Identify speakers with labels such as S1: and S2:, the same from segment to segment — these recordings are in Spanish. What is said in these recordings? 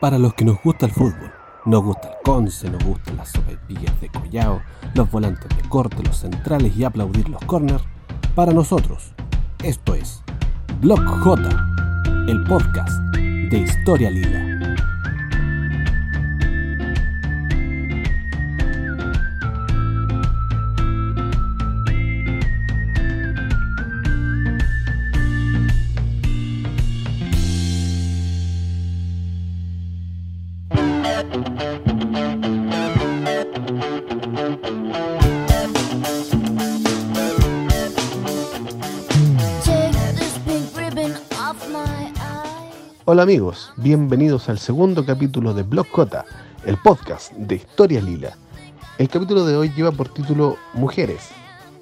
S1: Para los que nos gusta el fútbol, nos gusta el conce, nos gustan las sopaipillas de collao, los volantes de corte, los centrales y aplaudir los corners, para nosotros, esto es Block J, el podcast de Historia Lila. Hola amigos, bienvenidos al segundo capítulo de Blog J, el podcast de Historia Lila. El capítulo de hoy lleva por título Mujeres,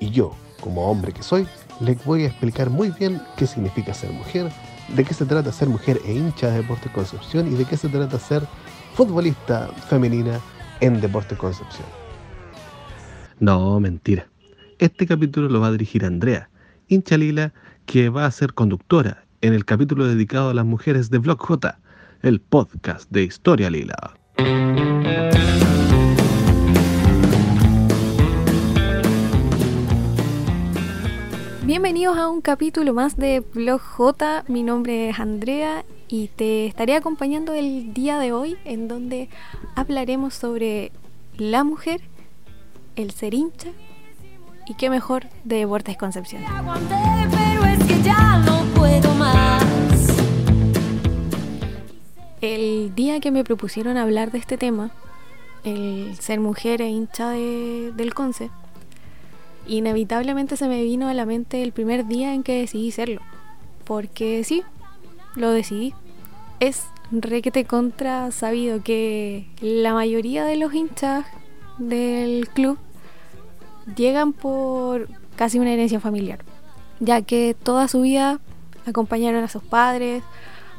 S1: y yo, como hombre que soy, les voy a explicar muy bien qué significa ser mujer, de qué se trata ser mujer e hincha de Deportes Concepción y de qué se trata ser futbolista femenina en Deportes Concepción. No, mentira. Este capítulo lo va a dirigir Andrea, hincha lila, que va a ser conductora en el capítulo dedicado a las mujeres de Blog J, el podcast de Historia Lila.
S2: Bienvenidos a un capítulo más de Blog J. Mi nombre es Andrea y te estaré acompañando el día de hoy en donde hablaremos sobre la mujer, el ser hincha y qué mejor de Deportes Concepción. El día que me propusieron hablar de este tema, el ser mujer e hincha del Conce, inevitablemente se me vino a la mente el primer día en que decidí serlo. Porque sí, lo decidí. Es requete contra sabido que la mayoría de los hinchas del club llegan por casi una herencia familiar, ya que toda su vida acompañaron a sus padres,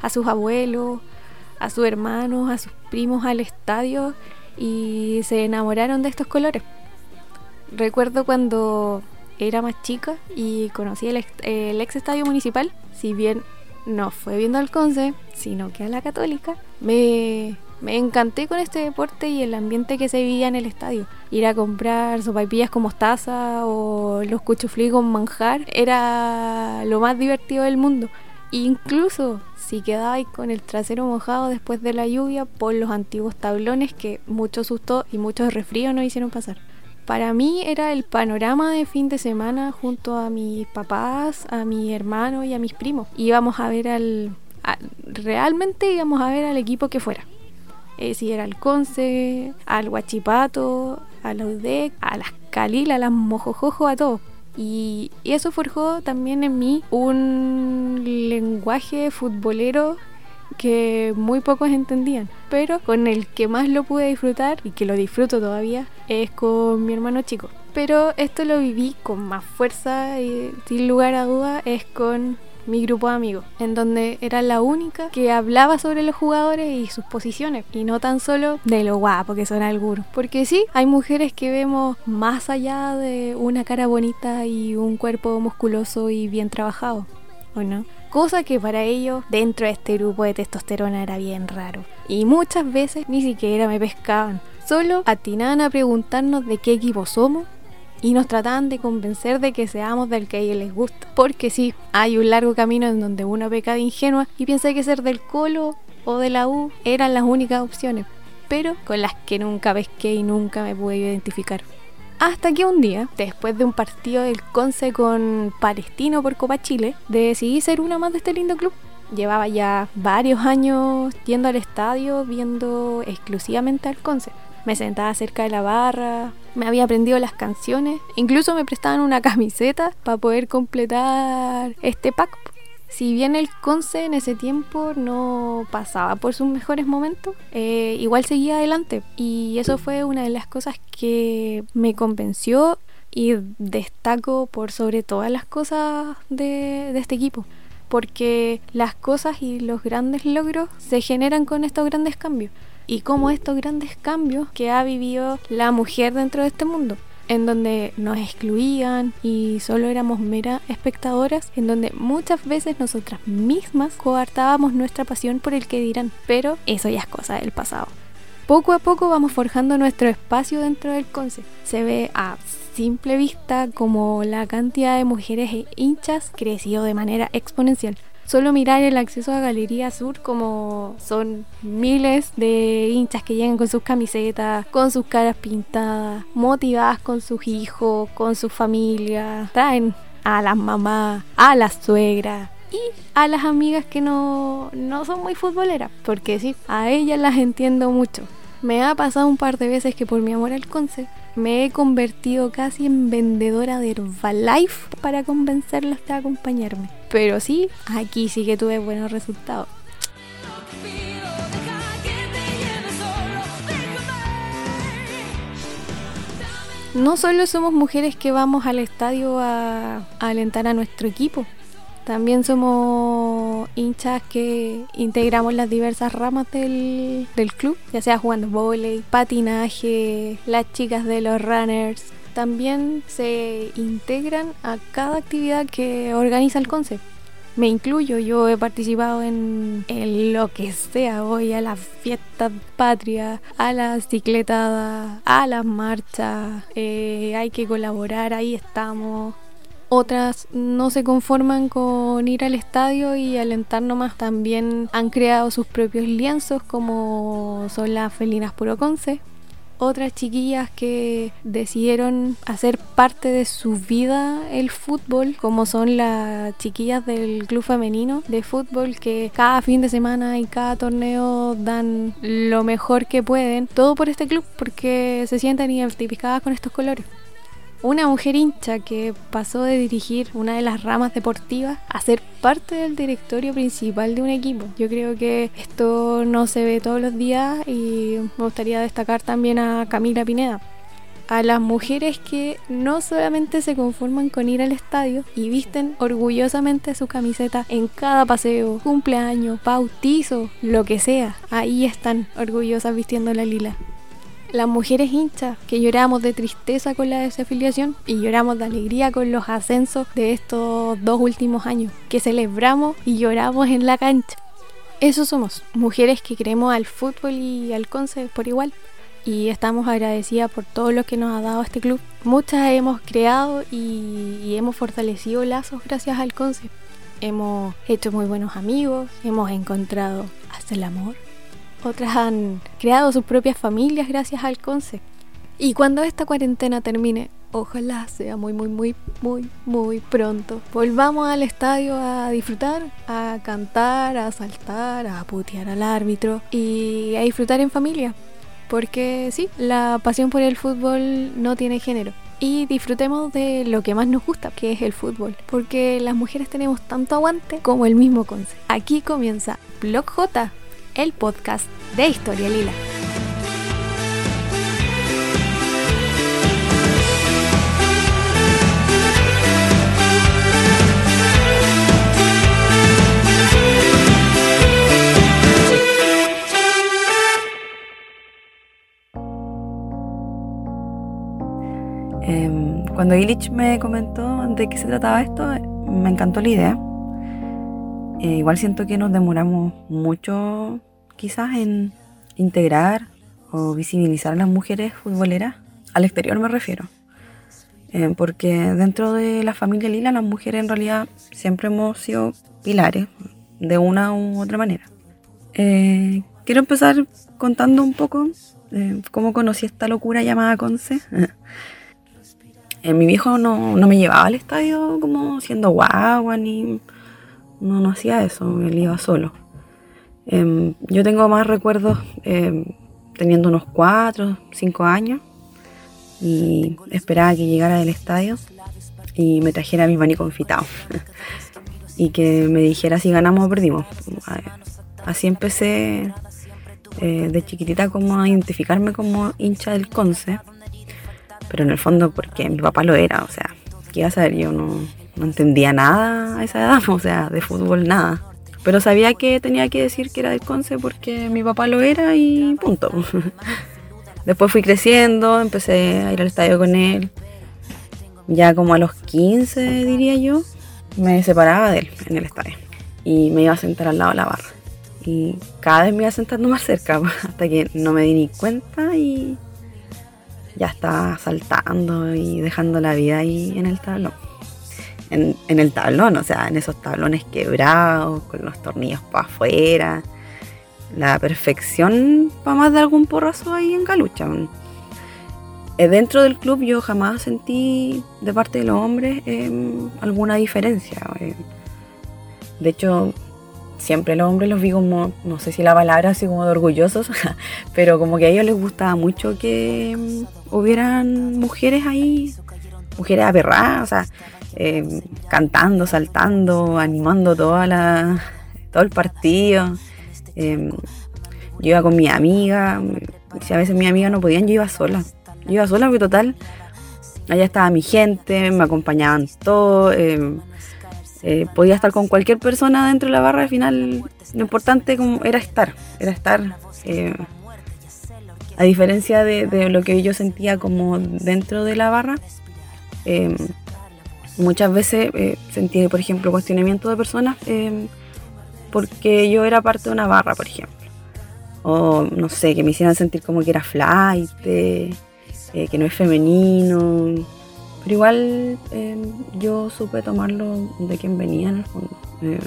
S2: a sus abuelos, a sus hermanos, a sus primos al estadio y se enamoraron de estos colores. Recuerdo cuando era más chica y conocí el ex, estadio municipal, si bien no fue viendo al Conce, sino que a la Católica, me, me encanté con este deporte y el ambiente que se vivía en el estadio. Ir a comprar sopaipillas con mostaza o los cuchuflí con manjar era lo más divertido del mundo. Incluso si quedabais con el trasero mojado después de la lluvia por los antiguos tablones que mucho susto y muchos resfríos nos hicieron pasar. Para mí era el panorama de fin de semana junto a mis papás, a mi hermano y a mis primos. Íbamos a ver al... realmente íbamos a ver al equipo que fuera. Eh, si era al Conce, al Huachipato, a la UDEC, a las Calila, a las Mojojojo, a todos. Y, y, eso forjó también en mí un lenguaje futbolero que muy pocos entendían, pero con el que más lo pude disfrutar y que lo disfruto todavía es con mi hermano chico. Pero esto lo viví con más fuerza y sin lugar a duda es con mi grupo de amigos, en donde era la única que hablaba sobre los jugadores y sus posiciones, y no tan solo de lo guapo que son algunos. Porque sí, hay mujeres que vemos más allá de una cara bonita y un cuerpo musculoso y bien trabajado, ¿o no? cosa que para ellos dentro de este grupo de testosterona era bien raro. Y muchas veces ni siquiera me pescaban, solo atinaban a preguntarnos de qué equipo somos y nos trataban de convencer de que seamos del que a ellos les gusta. Porque sí, hay un largo camino en donde uno peca de ingenua y piensa que ser del Colo o de la U eran las únicas opciones, pero con las que nunca pesqué y nunca me pude identificar. Hasta que un día, después de un partido del Conce con Palestino por Copa Chile, decidí ser una más de este lindo club. Llevaba ya varios años yendo al estadio viendo exclusivamente al Conce. Me sentaba cerca de la barra, me había aprendido las canciones, incluso me prestaban una camiseta para poder completar este pack si bien el Conce en ese tiempo no pasaba por sus mejores momentos, eh, igual seguía adelante. Y eso fue una de las cosas que me convenció y destaco por sobre todas las cosas de, de este equipo. Porque las cosas y los grandes logros se generan con estos grandes cambios. Y como estos grandes cambios que ha vivido la mujer dentro de este mundo en donde nos excluían y solo éramos mera espectadoras, en donde muchas veces nosotras mismas coartábamos nuestra pasión por el que dirán, pero eso ya es cosa del pasado. Poco a poco vamos forjando nuestro espacio dentro del concepto. Se ve a simple vista como la cantidad de mujeres e hinchas creció de manera exponencial. Solo mirar el acceso a Galería Sur como son miles de hinchas que llegan con sus camisetas, con sus caras pintadas, motivadas con sus hijos, con su familia. Traen a las mamás, a las suegras, y a las amigas que no, no, son muy futboleras, porque sí, a ellas las entiendo mucho. Me ha pasado un par de veces que por mi amor al conce me he convertido casi en vendedora de Herbalife para convencerlas de acompañarme. Pero sí, aquí sí que tuve buenos resultados. No solo somos mujeres que vamos al estadio a, a alentar a nuestro equipo, también somos hinchas que integramos las diversas ramas del, club, ya sea jugando volei, patinaje, las chicas de los runners. También se integran a cada actividad que organiza el concepto. Me incluyo, yo he participado en, lo que sea, voy a las fiestas patrias, a las cicletadas, a las marchas, eh, hay que colaborar, ahí estamos. Otras no se conforman con ir al estadio y alentar nomás. También han creado sus propios lienzos como son las felinas Puroconce. Otras chiquillas que decidieron hacer parte de su vida el fútbol, como son las chiquillas del club femenino de fútbol que cada fin de semana y cada torneo dan lo mejor que pueden. Todo por este club porque se sienten identificadas con estos colores una mujer hincha que pasó de dirigir una de las ramas deportivas a ser parte del directorio principal de un equipo. Yo creo que esto no se ve todos los días y me gustaría destacar también a Camila Pineda. A las mujeres que no solamente se conforman con ir al estadio y visten orgullosamente su camiseta en cada paseo, cumpleaños, bautizo, lo que sea, ahí están orgullosas vistiendo la lila las mujeres hinchas que lloramos de tristeza con la desafiliación y lloramos de alegría con los ascensos de estos dos últimos años, que celebramos y lloramos en la cancha. Eso somos, mujeres que creemos al fútbol y al conce por igual. Y estamos agradecidas por todo lo que nos ha dado este club. Muchas hemos creado y, y hemos fortalecido lazos gracias al conce. Hemos hecho muy buenos amigos, hemos encontrado hasta el amor otras han creado sus propias familias gracias al conce. Y cuando esta cuarentena termine, ojalá sea muy, muy, muy, muy, muy pronto, volvamos al estadio a disfrutar, a cantar, a saltar, a putear al árbitro y a disfrutar en familia. Porque sí, la pasión por el fútbol no tiene género. Y disfrutemos de lo que más nos gusta, que es el fútbol. Porque las mujeres tenemos tanto aguante como el mismo conce. Aquí comienza Blog J, el podcast de Historia Lila.
S3: Em, cuando Illich me comentó de qué se trataba esto, me encantó la idea. Eh, igual siento que nos demoramos mucho quizás en integrar o visibilizar a las mujeres futboleras, al exterior me refiero. Eh, porque dentro de la familia Lila las mujeres en realidad siempre hemos sido pilares de una u otra manera. Eh, quiero empezar contando un poco eh, cómo conocí esta locura llamada Conce. mi viejo no, no, me llevaba al estadio como siendo guagua ni no, no hacía eso, él iba solo. Em, yo tengo más recuerdos em, teniendo unos 4, 5 años y esperaba que llegara del estadio y me trajera mi maní confitado y que me dijera si ganamos o perdimos. Así empecé eh, de chiquitita como a identificarme como hincha del Conce, pero en el fondo porque mi papá lo era, o sea, ¿qué iba a saber? Yo no, no entendía nada a esa edad, o sea, de fútbol nada. Pero sabía que tenía que decir que era del Conce porque mi papá lo era y punto. Después fui creciendo, empecé a ir al estadio con él. Ya como a los 15, diría yo, me separaba de él en el estadio. Y me iba a sentar al lado de la barra. Y cada vez me iba sentando más cerca, hasta que no me di ni cuenta y ya estaba saltando y dejando la vida ahí en el tablón. En, en el tablón, o sea, en esos tablones quebrados, con los tornillos para afuera la perfección para más de algún porrazo ahí en Calucha. Eh, dentro del club yo jamás sentí de parte de los hombres em, alguna diferencia. De hecho, siempre los hombres los vi como, no sé si la palabra así como de orgullosos, pero como que a ellos les gustaba mucho que em, hubieran mujeres ahí, mujeres aperradas, o sea, em, cantando, saltando, animando toda la, todo el partido. Em, yo iba con mi amiga, si a veces mi amiga no podían, yo iba sola. Yo iba sola porque total, allá estaba mi gente, me acompañaban todos. Em, eh, podía estar con cualquier persona dentro de la barra, al final lo importante como era estar, era estar. Eh, a diferencia de, lo que yo sentía como dentro de la barra, em, muchas veces eh, sentí, por ejemplo, cuestionamiento de personas porque yo era parte de una barra, por ejemplo. O no sé, que me hicieran sentir como que era flight, eh, que no es femenino. Pero igual eh, yo supe tomarlo de quien venía en el fondo. Eh,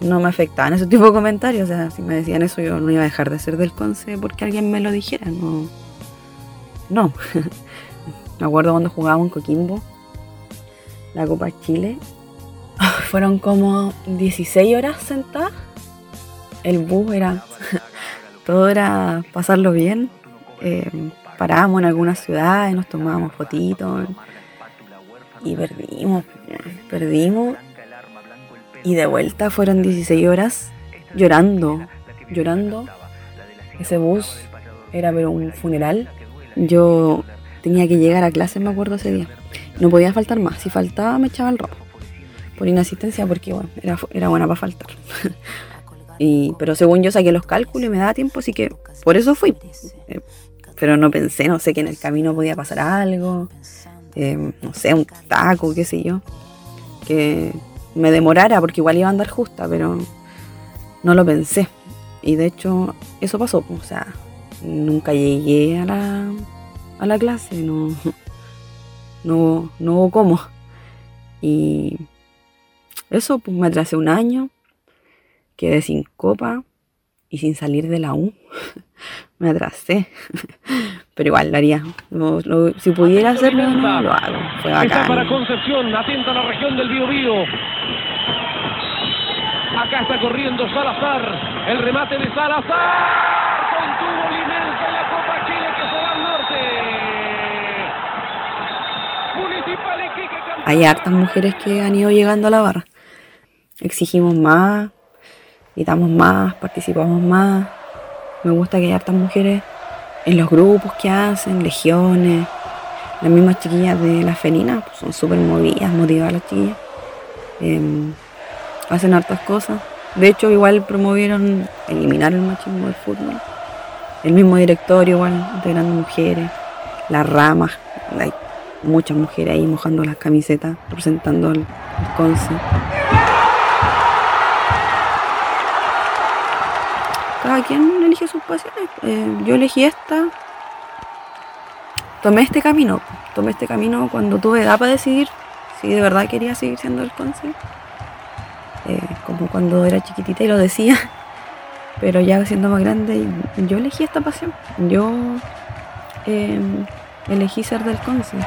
S3: no me afectaban ese tipo de comentarios. O sea, si me decían eso, yo no iba a dejar de ser del conce porque alguien me lo dijera. No. No. me acuerdo cuando jugábamos en Coquimbo, la Copa Chile, fueron como 16 horas sentadas. El bus era. todo era pasarlo bien. Eh, parábamos en algunas ciudades, nos tomábamos fotitos. Y perdimos. Perdimos. Y de vuelta fueron 16 horas llorando. Llorando. Ese bus era pero un funeral. Yo tenía que llegar a clase, me acuerdo ese día. No podía faltar más. Si faltaba, me echaba el rojo por inasistencia porque bueno, era, era buena para faltar. y, pero según yo saqué los cálculos y me daba tiempo, así que por eso fui. Eh, pero no pensé, no sé, que en el camino podía pasar algo, eh, no sé, un taco, qué sé yo, que me demorara porque igual iba a andar justa, pero no lo pensé. Y de hecho, eso pasó, o sea, nunca llegué a la, a la clase, no, no, no hubo cómo. Y eso, pues me atrasé un año, quedé sin copa y sin salir de la U. me atrasé. Pero igual lo haría. si pudiera hacerlo, no, lo hago. Fue bacán.
S4: para Concepción, atenta a la región del Biobío. Acá está corriendo Salazar. El remate de Salazar. Contuvo Limensa en la Copa Chile que se va al norte. Municipal Iquique.
S3: Hay hartas mujeres que han ido llegando a la barra exigimos más, gritamos más, participamos más. Me gusta que haya hartas mujeres en los grupos que hacen, legiones. Las mismas chiquillas de la felina pues, son súper movidas, motivadas las chiquillas. Em, hacen hartas cosas. De hecho, igual promovieron eliminar el machismo del fútbol. El mismo directorio, igual, de grandes mujeres. Las ramas, hay muchas mujeres ahí mojando las camisetas, representando el conce. cada quien elige sus pasiones. Eh, yo elegí esta. Tomé este camino. Tomé este camino cuando tuve edad para decidir si de verdad quería seguir siendo el consejo. Eh, como cuando era chiquitita y lo decía. Pero ya siendo más grande, yo elegí esta pasión. Yo eh, elegí ser del consejo.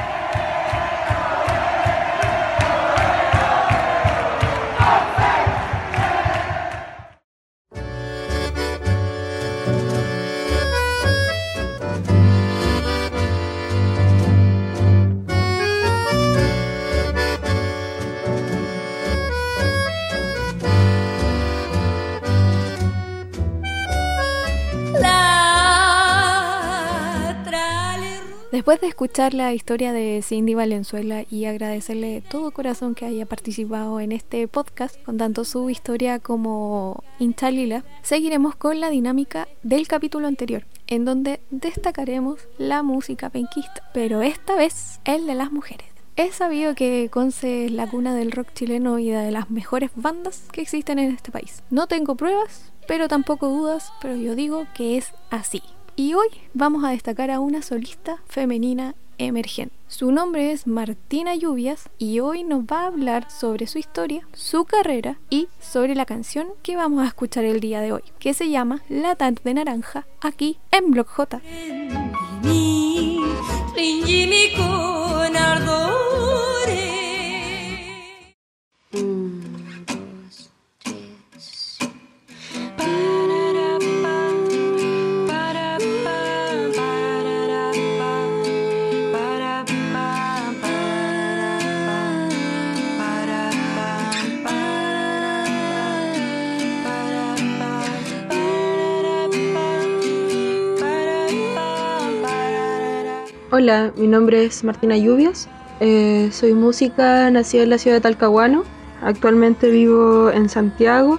S2: Después de escuchar la historia de Cindy Valenzuela y agradecerle de todo corazón que haya participado en este podcast con tanto su historia como Inchalila, seguiremos con la dinámica del capítulo anterior, en donde destacaremos la música penquista, pero esta vez el de las mujeres. Es sabido que Conce es la cuna del rock chileno y de las mejores bandas que existen en este país. No tengo pruebas, pero tampoco dudas, pero yo digo que es así. Y hoy vamos a destacar a una solista femenina emergente. Su nombre es Martina Lluvias y hoy nos va a hablar sobre su historia, su carrera y sobre la canción que vamos a escuchar el día de hoy, que se llama La tarde naranja, aquí en Block J.
S5: Hola, mi nombre es Martina Lluvias. Eh, soy música, nacida en la ciudad de Talcahuano. Actualmente vivo en Santiago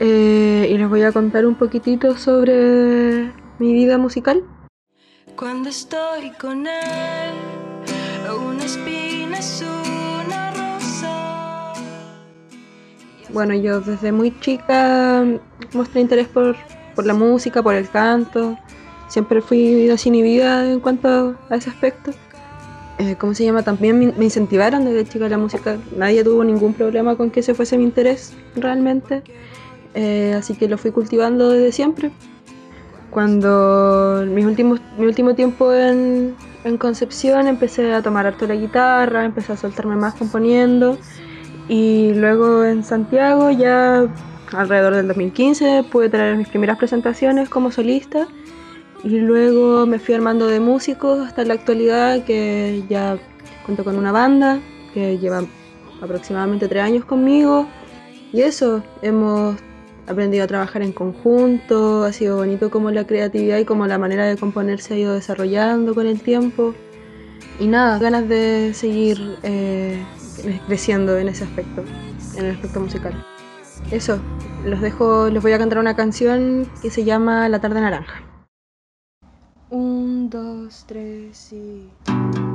S5: eh, y les voy a contar un poquitito sobre mi vida musical. Cuando estoy con él, una espina es una rosa. Bueno, yo desde muy chica mostré interés por, por la música, por el canto siempre fui desinhibida en cuanto a ese aspecto. Eh, ¿Cómo se llama? También me, incentivaron desde chica la música. Nadie tuvo ningún problema con que ese fuese mi interés realmente. Eh, así que lo fui cultivando desde siempre. Cuando mi último, mi último tiempo en, en Concepción empecé a tomar harto la guitarra, empecé a soltarme más componiendo. Y luego en Santiago ya alrededor del 2015 pude tener mis primeras presentaciones como solista y luego me fui armando de músicos hasta la actualidad, que ya cuento con una banda que lleva aproximadamente tres años conmigo. Y eso, hemos aprendido a trabajar en conjunto, ha sido bonito como la creatividad y como la manera de componer se ha ido desarrollando con el tiempo. Y nada, ganas de seguir eh, creciendo en ese aspecto, en el aspecto musical. Eso, los dejo, les voy a cantar una canción que se llama La tarde naranja. Un, dos, tres y...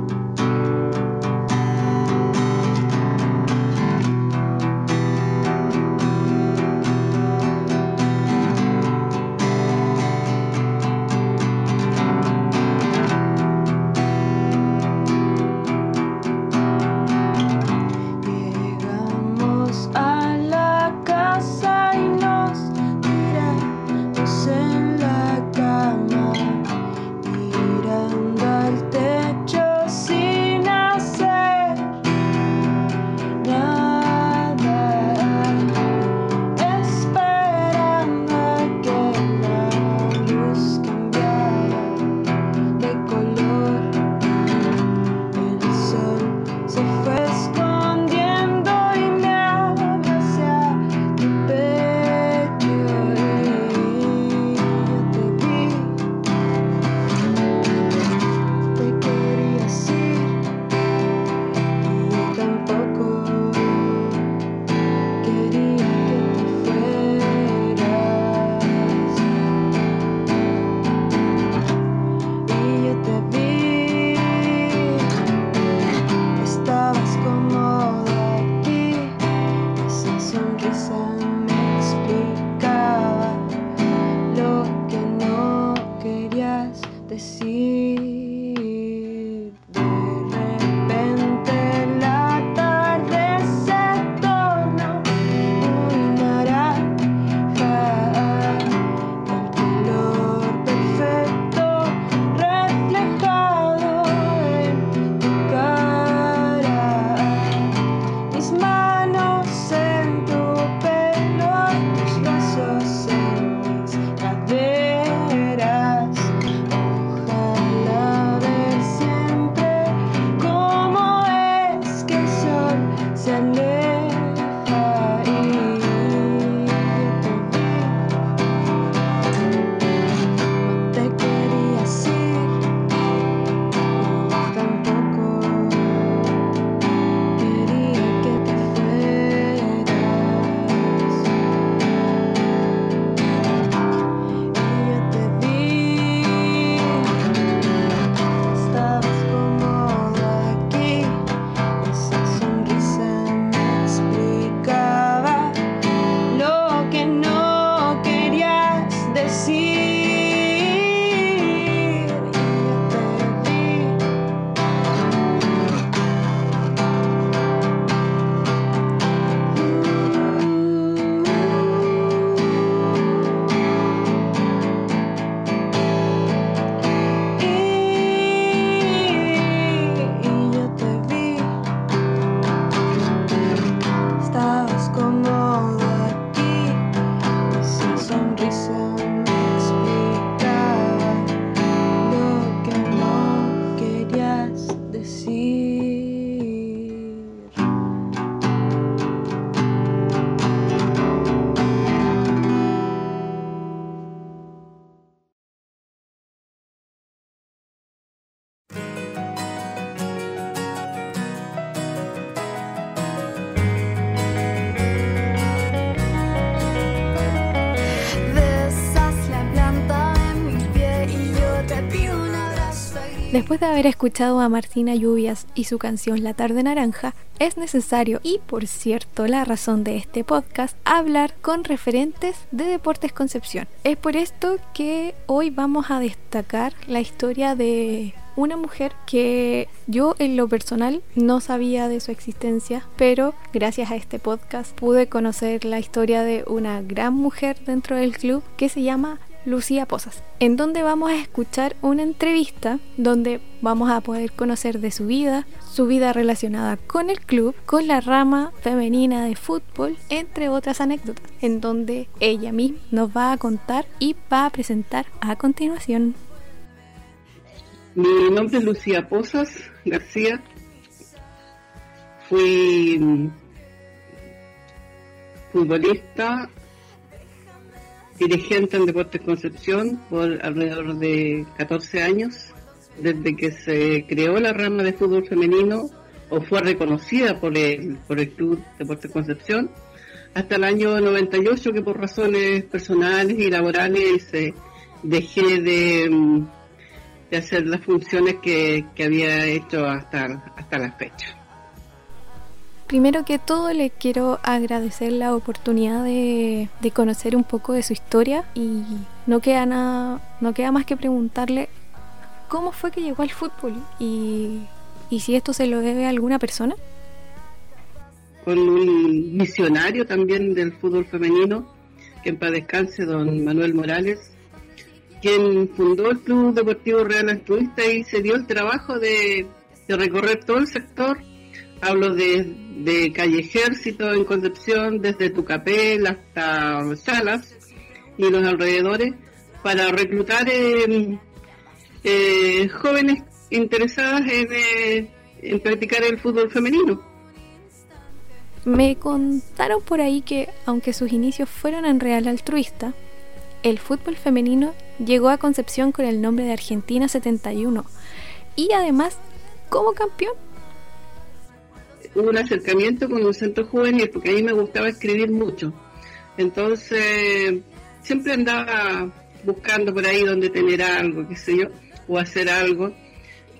S2: Después de haber escuchado a Martina Lluvias y su canción La tarde naranja, es necesario, y por cierto la razón de este podcast, hablar con referentes de Deportes Concepción. Es por esto que hoy vamos a destacar la historia de una mujer que yo en lo personal no sabía de su existencia, pero gracias a este podcast pude conocer la historia de una gran mujer dentro del club que se llama Lucía Posas, en donde vamos a escuchar una entrevista donde vamos a poder conocer de su vida, su vida relacionada con el club, con la rama femenina de fútbol, entre otras anécdotas, en donde ella misma nos va a contar y va a presentar a continuación.
S6: Mi nombre es Lucía Posas García. Fui futbolista dirigente en Deportes Concepción por alrededor de 14 años, desde que se creó la rama de fútbol femenino o fue reconocida por el, por el Club Deportes Concepción, hasta el año 98 que por razones personales y laborales dejé de, de, hacer las funciones que, que había hecho hasta, hasta la fecha.
S2: Primero que todo le quiero agradecer la oportunidad de, conocer un poco de su historia y no queda nada, no queda más que preguntarle cómo fue que llegó al fútbol y, y si esto se lo debe a alguna persona.
S6: Con un misionario también del fútbol femenino, que en paz descanse, don Manuel Morales, quien fundó el Club Deportivo Real Altruista y se dio el trabajo de, de recorrer todo el sector Hablo de, de Calle Ejército en Concepción, desde Tucapel hasta Salas y los alrededores, para reclutar eh, eh, jóvenes interesadas en, eh, en practicar el fútbol femenino.
S2: Me contaron por ahí que, aunque sus inicios fueron en Real Altruista, el fútbol femenino llegó a Concepción con el nombre de Argentina 71 y además como campeón
S6: hubo un acercamiento con un centro juvenil, porque a mí me gustaba escribir mucho. Entonces, siempre andaba buscando por ahí donde tener algo, qué sé yo, o hacer algo.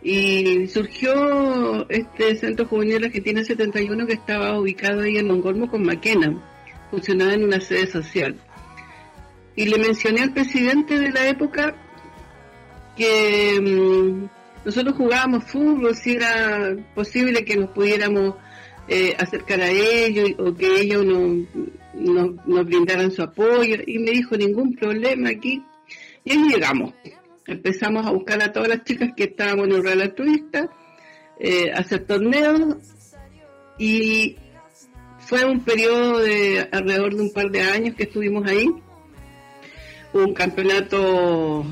S6: Y surgió este centro juvenil Argentina 71 que estaba ubicado ahí en Mongolmo con Maquena, funcionaba en una sede social. Y le mencioné al presidente de la época que mm, nosotros jugábamos fútbol, si era posible que nos pudiéramos eh, acercar a ellos o que ellos nos brindaran su apoyo. Y me dijo ningún problema aquí y ahí llegamos. Empezamos a buscar a todas las chicas que estábamos en el Real Altruista eh, hacer torneos. Y fue un periodo de alrededor de un par de años que estuvimos ahí. Un campeonato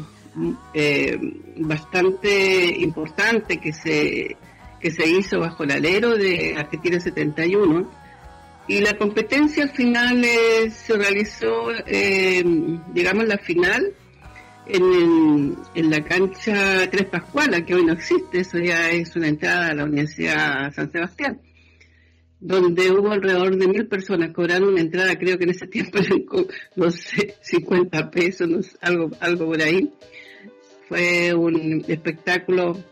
S6: eh, bastante importante que se que se hizo bajo el alero de Argentina 71 y la competencia al final eh, se realizó, eh, digamos, la final en, en, la cancha Tres Pascuala, que hoy no existe, eso ya es una entrada a la Universidad San Sebastián, donde hubo alrededor de mil personas, cobraron una entrada, creo que en ese tiempo no sé, 50 pesos, algo, algo por ahí. Fue un espectáculo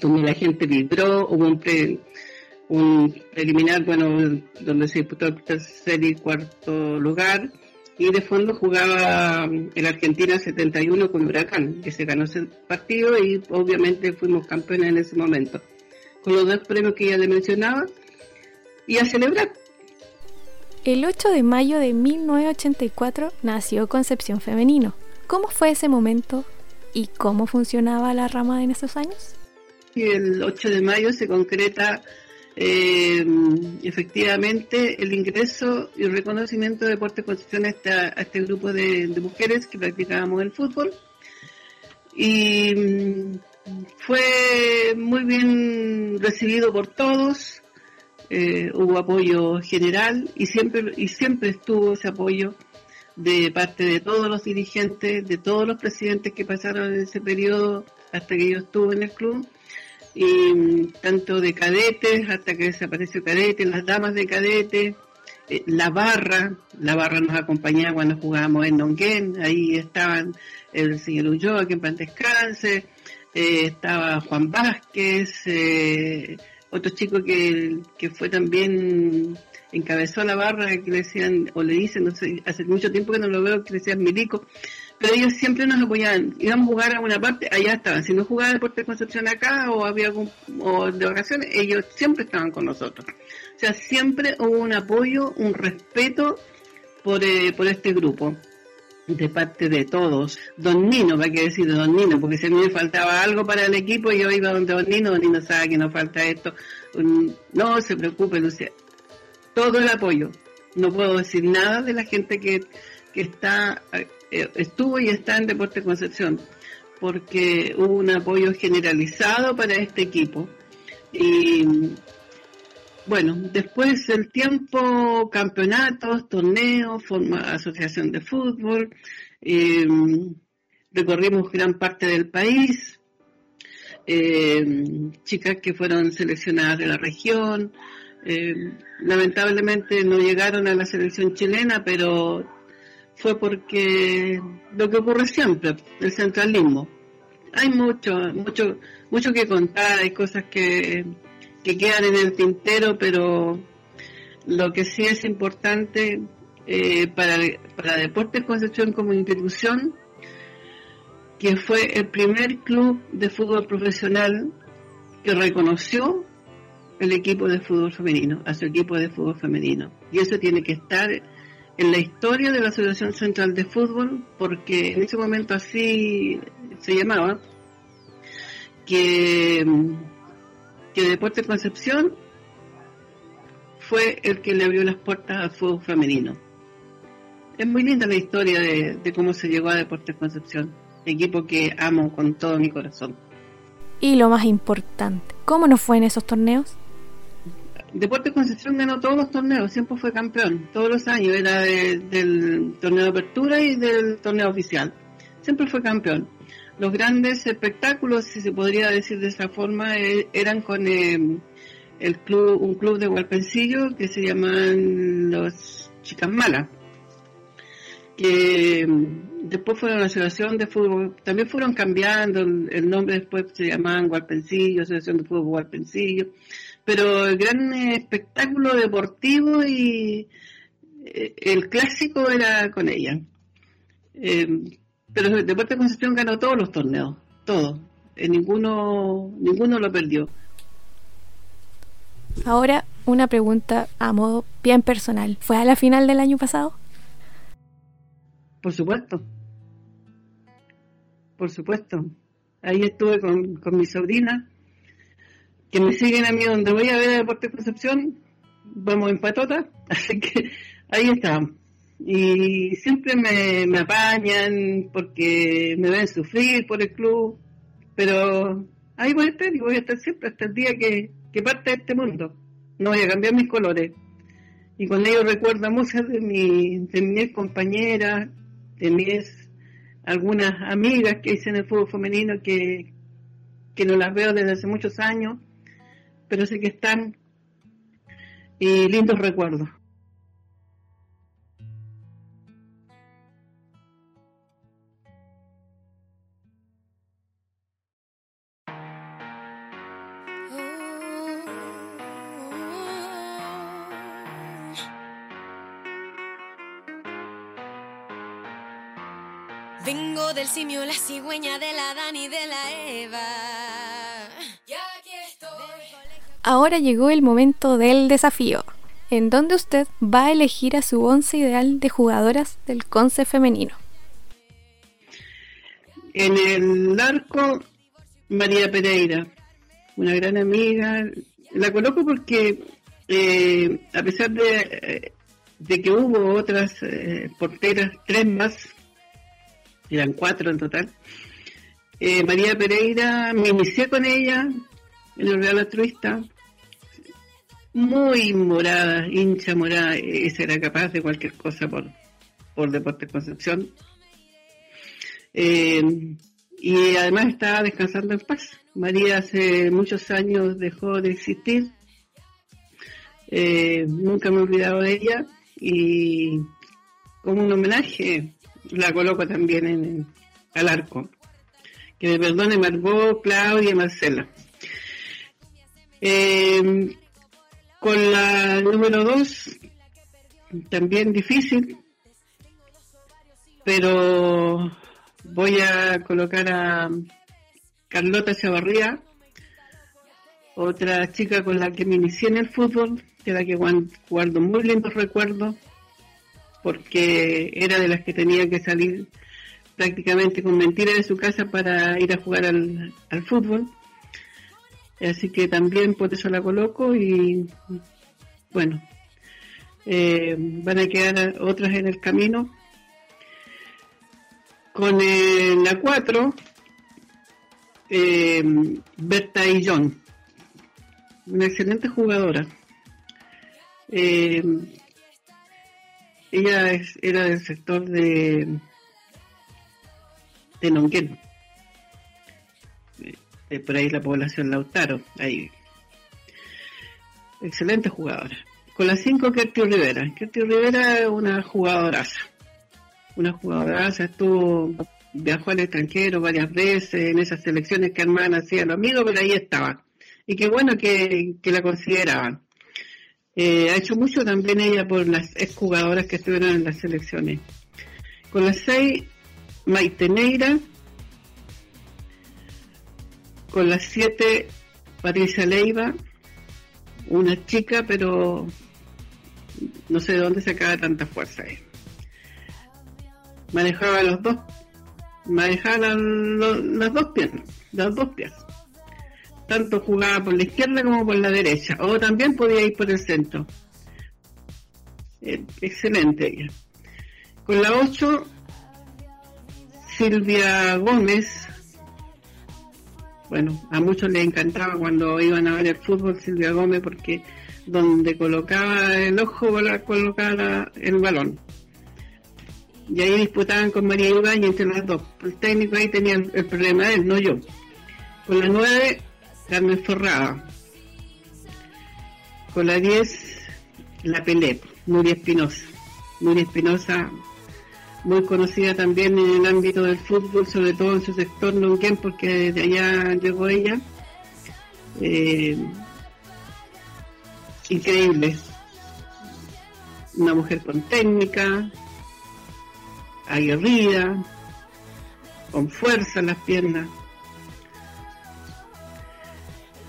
S6: donde la gente vibró, hubo un, un preliminar, bueno, donde se disputó el tercer y cuarto lugar, y de fondo jugaba el Argentina 71 con Huracán, que se ganó ese partido y obviamente fuimos campeones en ese momento, con los dos premios que ya le mencionaba, y a celebrar.
S2: El 8 de mayo de 1984 nació Concepción Femenino. ¿Cómo fue ese momento y cómo funcionaba la rama en esos años?
S6: Y el 8 de mayo se concreta eh, efectivamente el ingreso y reconocimiento de Deportes Concepción a, a este grupo de, mujeres que practicábamos el fútbol. Y mm, fue muy bien recibido por todos, eh, hubo apoyo general y siempre, y siempre estuvo ese apoyo de parte de todos los dirigentes, de todos los presidentes que pasaron en ese periodo hasta que yo estuve en el club. Y tanto de cadetes hasta que desapareció cadete, las damas de cadete, eh, la barra, la barra nos acompañaba cuando jugábamos en Nonguén, ahí estaban el señor Ulloa, que en paz descanse, eh, estaba Juan Vázquez, eh, otro chico que, que fue también encabezó la barra que le decían, o le dicen, no sé, hace mucho tiempo que no lo veo, que le decían Milico, pero ellos siempre nos apoyaban, íbamos a jugar a una parte, allá estaban, si no jugaba Deporte de Concepción acá o había algún, o de vacaciones, ellos siempre estaban con nosotros. O sea, siempre hubo un apoyo, un respeto por, eh, por este grupo de parte de todos. Don Nino, ¿para qué decir Don Nino? Porque si a mí me faltaba algo para el equipo, yo iba donde Don Nino, Don Nino sabe que nos falta esto. No se preocupe, Lucía. Todo el apoyo. No puedo decir nada de la gente que, que está, eh, estuvo y está en Deporte Concepción, porque hubo un apoyo generalizado para este equipo. Y bueno, después del tiempo, campeonatos, torneos, forma asociación de fútbol, recorrimos gran parte del país, eh, chicas que fueron seleccionadas de la región, eh, lamentablemente no llegaron a la selección chilena, pero fue porque lo que ocurre siempre, el centralismo. Hay mucho, mucho, mucho que contar, hay cosas que que quedan en el tintero, pero lo que sí es importante eh, para, para Deportes Concepción como institución, que fue el primer club de fútbol profesional que reconoció el equipo de fútbol femenino, a su equipo de fútbol femenino. Y eso tiene que estar en la historia de la Asociación Central de Fútbol, porque en ese momento así se llamaba, que que Deportes Concepción fue el que le abrió las puertas al fútbol femenino. Es muy linda la historia de, cómo se llegó a Deportes Concepción, equipo que amo con todo mi corazón.
S2: Y lo más importante, ¿cómo nos fue en esos torneos?
S6: Deportes Concepción ganó todos los torneos, siempre fue campeón, todos los años, era del torneo de apertura y del torneo oficial, siempre fue campeón. Los grandes espectáculos, si se podría decir de esa forma, eh, eran con eh, el club, un club de Hualpencillo que se llaman los Chicas Malas, que mm, después fueron la Asociación de Fútbol, también fueron cambiando el nombre, después se llamaban Hualpencillo, Asociación de Fútbol Hualpencillo, pero el gran espectáculo deportivo y eh, el clásico era con ella. Pero el Deportes Concepción ganó todos los torneos, todos. En ninguno, ninguno lo perdió.
S2: Ahora una pregunta a modo bien personal. ¿Fue a la final del año pasado?
S6: Por supuesto. Por supuesto. Ahí estuve con, con mi sobrina, que me siguen a mí donde voy a ver a Deportes Concepción. Vamos en patota, así que ahí estamos y siempre me, apañan porque me ven sufrir por el club, pero ahí voy a estar y voy a estar siempre hasta el día que, que parte de este mundo. No voy a cambiar mis colores. Y con ellos recuerdo muchas de, mi, de mis compañeras, de mis algunas amigas que hice en el fútbol femenino que, que no las veo desde hace muchos años, pero sé que están y lindos recuerdos.
S2: Vengo del simio, la cigüeña de la Dani de la Eva. Ahora llegó el momento del desafío, en donde usted va a elegir a su once ideal de jugadoras del Conce femenino.
S6: En el arco, María Pereira, una gran amiga. La coloco porque, eh, a pesar de, de, que hubo otras eh, porteras, tres más eran cuatro en total. Eh, María Pereira, me inicié con ella el Real Altruista, muy morada, hincha morada, esa era capaz de cualquier cosa por, por Deportes Concepción. Eh, y además estaba descansando en paz. María hace muchos años dejó de existir, eh, nunca me he olvidado de ella y como un homenaje la coloco también en, al arco. Que me perdone Margot, Claudia y Marcela. Eh, con la número dos, también difícil, pero voy a colocar a Carlota Chavarría, otra chica con la que me inicié en el fútbol, de la que guardo muy lindos recuerdos, porque era de las que tenía que salir prácticamente con mentiras de su casa para ir a jugar al, fútbol. Así que también por eso la coloco y bueno, eh, van a quedar otras en el camino. Con la 4, eh, Berta Illón, una excelente jugadora. Eh, ella era del sector de, de Nonquén. Eh, por ahí la población Lautaro. Ahí. Excelente jugadora. Con la 5, Kertio Rivera. Kertio Rivera es una jugadoraza. Una jugadoraza. Estuvo, viajó al extranjero varias veces en esas selecciones que armaban hacía los amigos, pero ahí estaba. Y qué bueno que, que la consideraban. Eh, ha hecho mucho también ella por las exjugadoras que estuvieron en las selecciones. Con las seis, Maite Neira. Con las siete, Patricia Leiva. Una chica, pero no sé de dónde sacaba tanta fuerza. Manejaba los dos, manejaba las dos piernas, las dos piezas tanto jugaba por la izquierda como por la derecha, o también podía ir por el centro. Eh, excelente ella. Con la 8, Silvia Gómez. Bueno, a muchos les encantaba cuando iban a ver el fútbol Silvia Gómez porque donde colocaba el ojo colocaba el balón. Y ahí disputaban con María y entre las dos. El técnico ahí tenía el problema de él, no yo. Con la 9, Carmen Forrada. Con la 10, la Pelé, Nuria Espinosa. Nuria Espinosa, muy conocida también en el ámbito del fútbol, sobre todo en su sector Lonquén, porque de allá llegó ella. Eh, increíble. Una mujer con técnica, aguerrida, con fuerza en las piernas.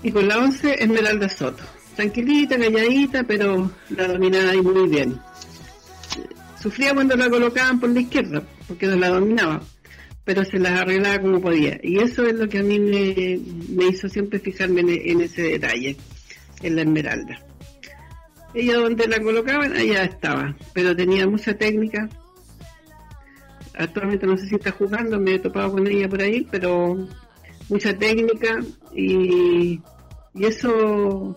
S6: Y con la 11, Esmeralda Soto. Tranquilita, calladita, pero la dominaba ahí muy bien. Sufría cuando la colocaban por la izquierda, porque no la dominaba, pero se las arreglaba como podía. Y eso es lo que a mí me, hizo siempre fijarme en, ese detalle, en la Esmeralda. Ella donde la colocaban, allá estaba, pero tenía mucha técnica. Actualmente no sé si está jugando, me he topado con ella por ahí, pero mucha técnica y y eso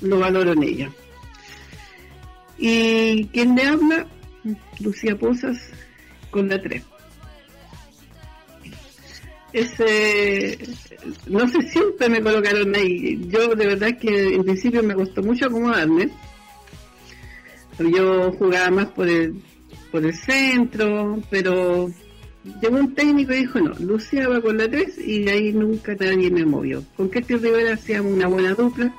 S6: lo valoro en ella. Y quien me habla, Lucía Pozas, con la 3. Ese, no sé, siempre me colocaron ahí. Yo de verdad que en principio me costó mucho acomodarme. Yo jugaba más por el, por el centro, pero llegó un técnico y dijo, no, Lucía va con la 3 y ahí nunca nadie me movió. Con Kerty Rivera hacíamos una buena dupla,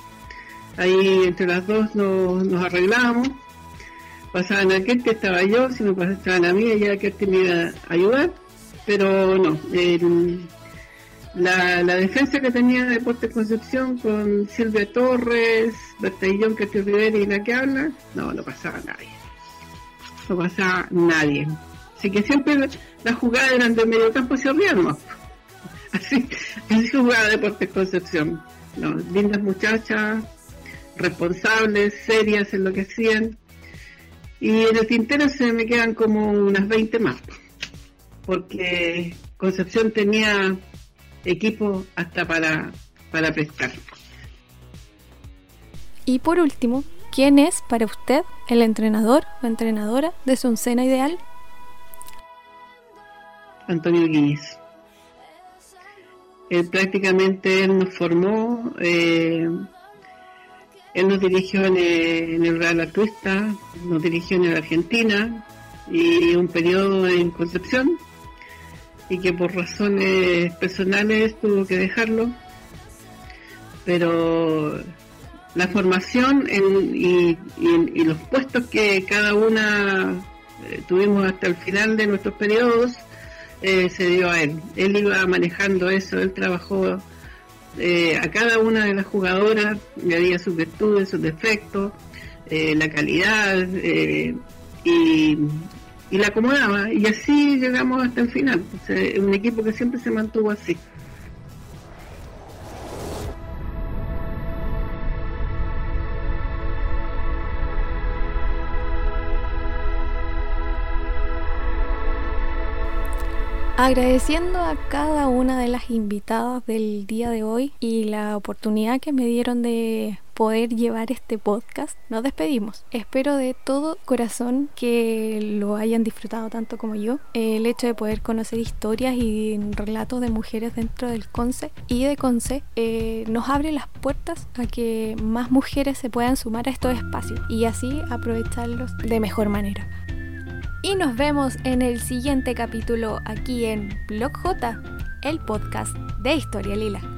S6: ahí entre las dos nos, nos arreglábamos, pasaban a Kerty, estaba yo, si me pasaban a mí, ya Kerty me iba a ayudar, pero no, la, defensa que tenía Deportes Concepción con Silvia Torres, Bertallón, Kerty Rivera y la que habla, no, no pasaba nadie. No pasaba nadie. Así que siempre las jugadas eran de medio campo hacia arriba Así, así jugaba Deportes Concepción. No, lindas muchachas, responsables, serias en lo que hacían. Y en el tintero se me quedan como unas 20 más. Porque Concepción tenía equipo hasta para, para prestar.
S2: Y por último, ¿quién es para usted el entrenador o entrenadora de su oncena ideal?
S6: Antonio Guinness. Él prácticamente él nos formó, eh, él nos dirigió en el, Real Atuesta, nos dirigió en la Argentina y un periodo en Concepción. y que por razones personales tuvo que dejarlo. Pero la formación y, los puestos que cada una eh, tuvimos hasta el final de nuestros periodos eh, se dio a él. Él iba manejando eso, él trabajó eh, a cada una de las jugadoras, le había sus virtudes, sus defectos, la calidad y, la acomodaba. Y así llegamos hasta el final. un equipo que siempre se mantuvo así.
S2: Agradeciendo a cada una de las invitadas del día de hoy y la oportunidad que me dieron de poder llevar este podcast, nos despedimos. Espero de todo corazón que lo hayan disfrutado tanto como yo. El hecho de poder conocer historias y relatos de mujeres dentro del CONCE y de CONCE eh, nos abre las puertas a que más mujeres se puedan sumar a estos espacios y así aprovecharlos de mejor manera y nos vemos en el siguiente capítulo aquí en Blog J, el podcast de Historia Lila.